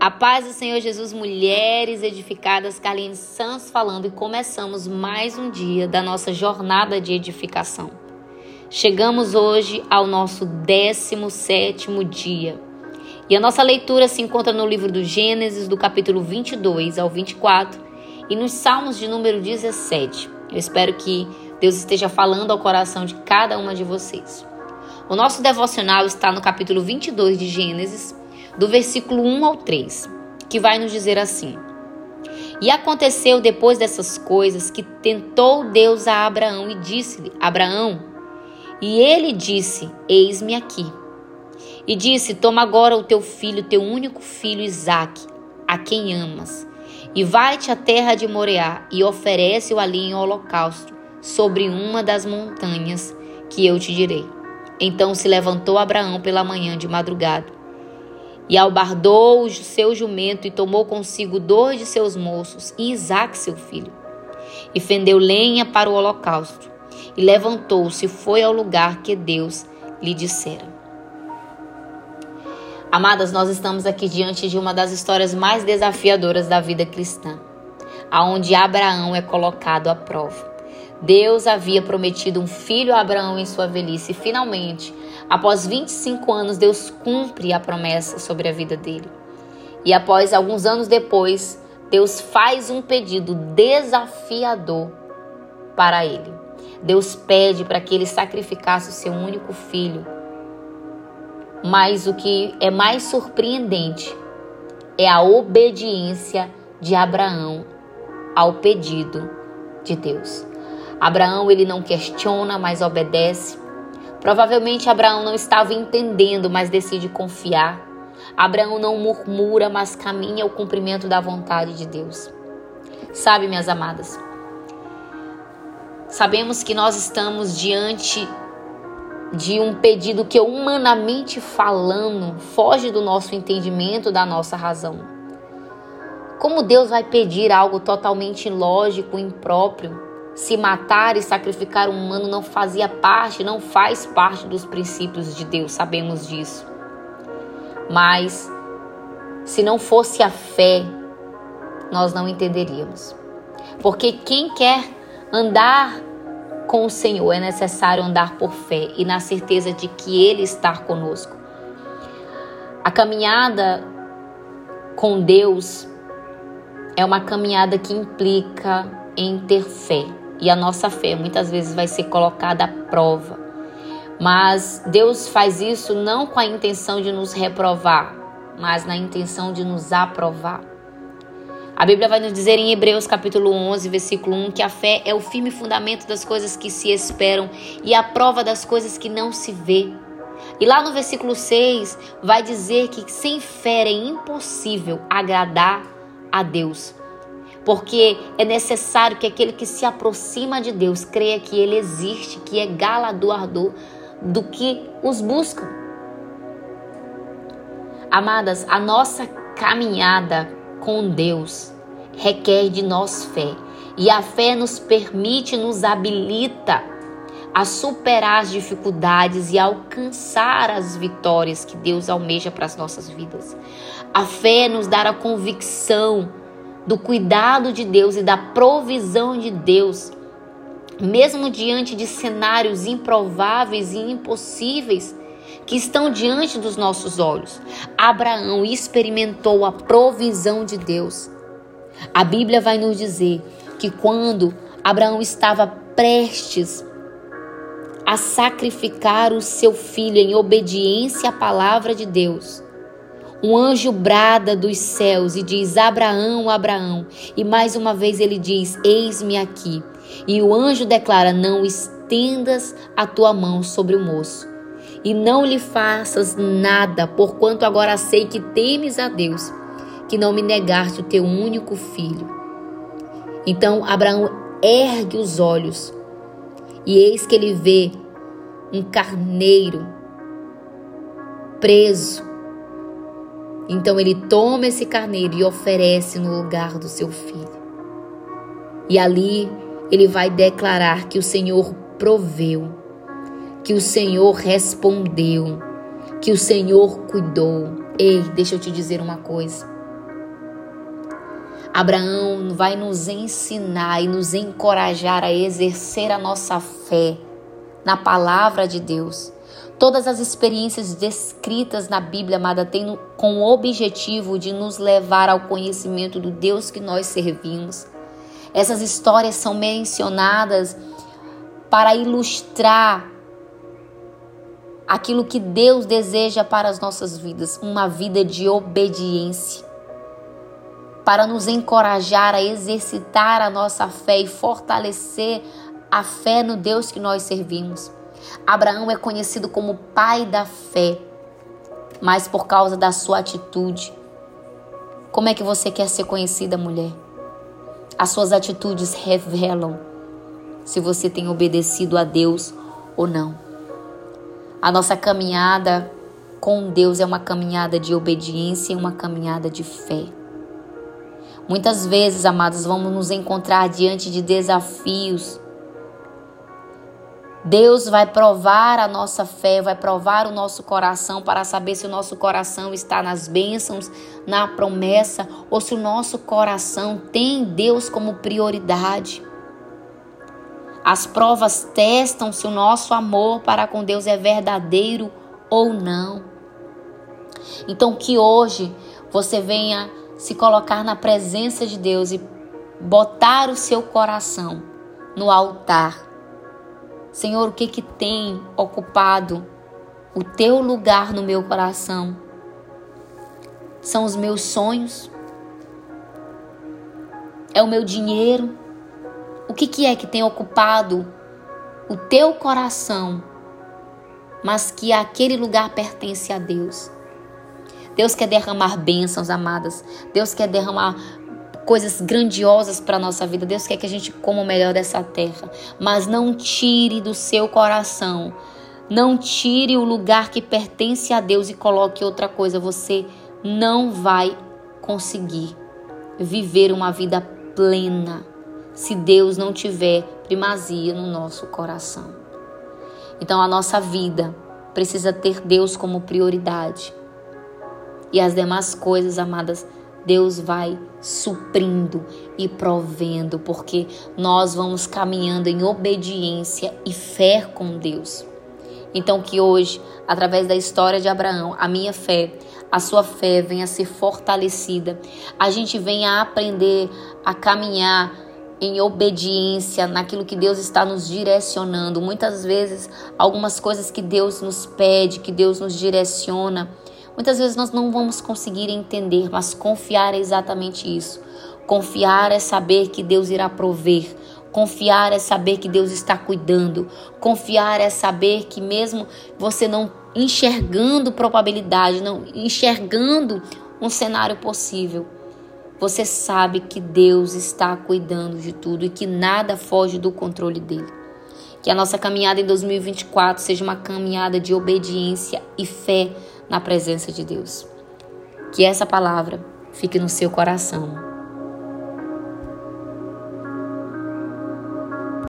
A paz do Senhor Jesus, mulheres edificadas, Carlinhos Santos falando e começamos mais um dia da nossa jornada de edificação. Chegamos hoje ao nosso 17 dia e a nossa leitura se encontra no livro do Gênesis, do capítulo 22 ao 24 e nos Salmos de número 17. Eu espero que Deus esteja falando ao coração de cada uma de vocês. O nosso devocional está no capítulo 22 de Gênesis, do versículo 1 ao 3, que vai nos dizer assim: E aconteceu depois dessas coisas que tentou Deus a Abraão e disse-lhe: Abraão, e ele disse: Eis-me aqui. E disse: Toma agora o teu filho, teu único filho Isaque, a quem amas, e vai-te à terra de Moreá e oferece-o ali em holocausto, sobre uma das montanhas que eu te direi. Então se levantou Abraão pela manhã de madrugada e albardou o seu jumento e tomou consigo dois de seus moços e Isaque seu filho. E fendeu lenha para o holocausto. E levantou-se e foi ao lugar que Deus lhe dissera. Amadas, nós estamos aqui diante de uma das histórias mais desafiadoras da vida cristã, aonde Abraão é colocado à prova. Deus havia prometido um filho a Abraão em sua velhice e finalmente Após 25 anos, Deus cumpre a promessa sobre a vida dele. E após alguns anos depois, Deus faz um pedido desafiador para ele. Deus pede para que ele sacrificasse o seu único filho. Mas o que é mais surpreendente é a obediência de Abraão ao pedido de Deus. Abraão ele não questiona, mas obedece. Provavelmente Abraão não estava entendendo, mas decide confiar. Abraão não murmura, mas caminha ao cumprimento da vontade de Deus. Sabe, minhas amadas, sabemos que nós estamos diante de um pedido que, humanamente falando, foge do nosso entendimento, da nossa razão. Como Deus vai pedir algo totalmente ilógico, impróprio? Se matar e sacrificar um humano não fazia parte, não faz parte dos princípios de Deus, sabemos disso. Mas se não fosse a fé, nós não entenderíamos. Porque quem quer andar com o Senhor é necessário andar por fé e na certeza de que Ele está conosco. A caminhada com Deus é uma caminhada que implica em ter fé e a nossa fé muitas vezes vai ser colocada à prova. Mas Deus faz isso não com a intenção de nos reprovar, mas na intenção de nos aprovar. A Bíblia vai nos dizer em Hebreus capítulo 11, versículo 1, que a fé é o firme fundamento das coisas que se esperam e a prova das coisas que não se vê. E lá no versículo 6 vai dizer que sem fé é impossível agradar a Deus porque é necessário que aquele que se aproxima de Deus creia que Ele existe, que é galardoador do que os buscam. Amadas, a nossa caminhada com Deus requer de nós fé. E a fé nos permite, nos habilita a superar as dificuldades e alcançar as vitórias que Deus almeja para as nossas vidas. A fé nos dá a convicção do cuidado de Deus e da provisão de Deus, mesmo diante de cenários improváveis e impossíveis que estão diante dos nossos olhos. Abraão experimentou a provisão de Deus. A Bíblia vai nos dizer que quando Abraão estava prestes a sacrificar o seu filho em obediência à palavra de Deus, um anjo brada dos céus e diz: Abraão, Abraão. E mais uma vez ele diz: Eis-me aqui. E o anjo declara: Não estendas a tua mão sobre o moço, e não lhe faças nada, porquanto agora sei que temes a Deus, que não me negaste o teu único filho. Então Abraão ergue os olhos, e eis que ele vê um carneiro preso então ele toma esse carneiro e oferece no lugar do seu filho. E ali ele vai declarar que o Senhor proveu, que o Senhor respondeu, que o Senhor cuidou. Ei, deixa eu te dizer uma coisa. Abraão vai nos ensinar e nos encorajar a exercer a nossa fé na palavra de Deus. Todas as experiências descritas na Bíblia, amada, têm com o objetivo de nos levar ao conhecimento do Deus que nós servimos. Essas histórias são mencionadas para ilustrar aquilo que Deus deseja para as nossas vidas, uma vida de obediência para nos encorajar a exercitar a nossa fé e fortalecer a fé no Deus que nós servimos. Abraão é conhecido como pai da fé, mas por causa da sua atitude. Como é que você quer ser conhecida, mulher? As suas atitudes revelam se você tem obedecido a Deus ou não. A nossa caminhada com Deus é uma caminhada de obediência e uma caminhada de fé. Muitas vezes, amados, vamos nos encontrar diante de desafios. Deus vai provar a nossa fé, vai provar o nosso coração para saber se o nosso coração está nas bênçãos, na promessa, ou se o nosso coração tem Deus como prioridade. As provas testam se o nosso amor para com Deus é verdadeiro ou não. Então, que hoje você venha se colocar na presença de Deus e botar o seu coração no altar. Senhor, o que que tem ocupado o teu lugar no meu coração? São os meus sonhos? É o meu dinheiro? O que que é que tem ocupado o teu coração, mas que aquele lugar pertence a Deus? Deus quer derramar bênçãos, amadas. Deus quer derramar coisas grandiosas para a nossa vida. Deus quer que a gente coma o melhor dessa terra. Mas não tire do seu coração. Não tire o lugar que pertence a Deus e coloque outra coisa. Você não vai conseguir viver uma vida plena se Deus não tiver primazia no nosso coração. Então a nossa vida precisa ter Deus como prioridade. E as demais coisas, amadas, Deus vai suprindo e provendo, porque nós vamos caminhando em obediência e fé com Deus. Então, que hoje, através da história de Abraão, a minha fé, a sua fé venha a ser fortalecida, a gente venha a aprender a caminhar em obediência naquilo que Deus está nos direcionando. Muitas vezes, algumas coisas que Deus nos pede, que Deus nos direciona, Muitas vezes nós não vamos conseguir entender, mas confiar é exatamente isso. Confiar é saber que Deus irá prover. Confiar é saber que Deus está cuidando. Confiar é saber que mesmo você não enxergando probabilidade, não enxergando um cenário possível, você sabe que Deus está cuidando de tudo e que nada foge do controle dele. Que a nossa caminhada em 2024 seja uma caminhada de obediência e fé na presença de Deus. Que essa palavra fique no seu coração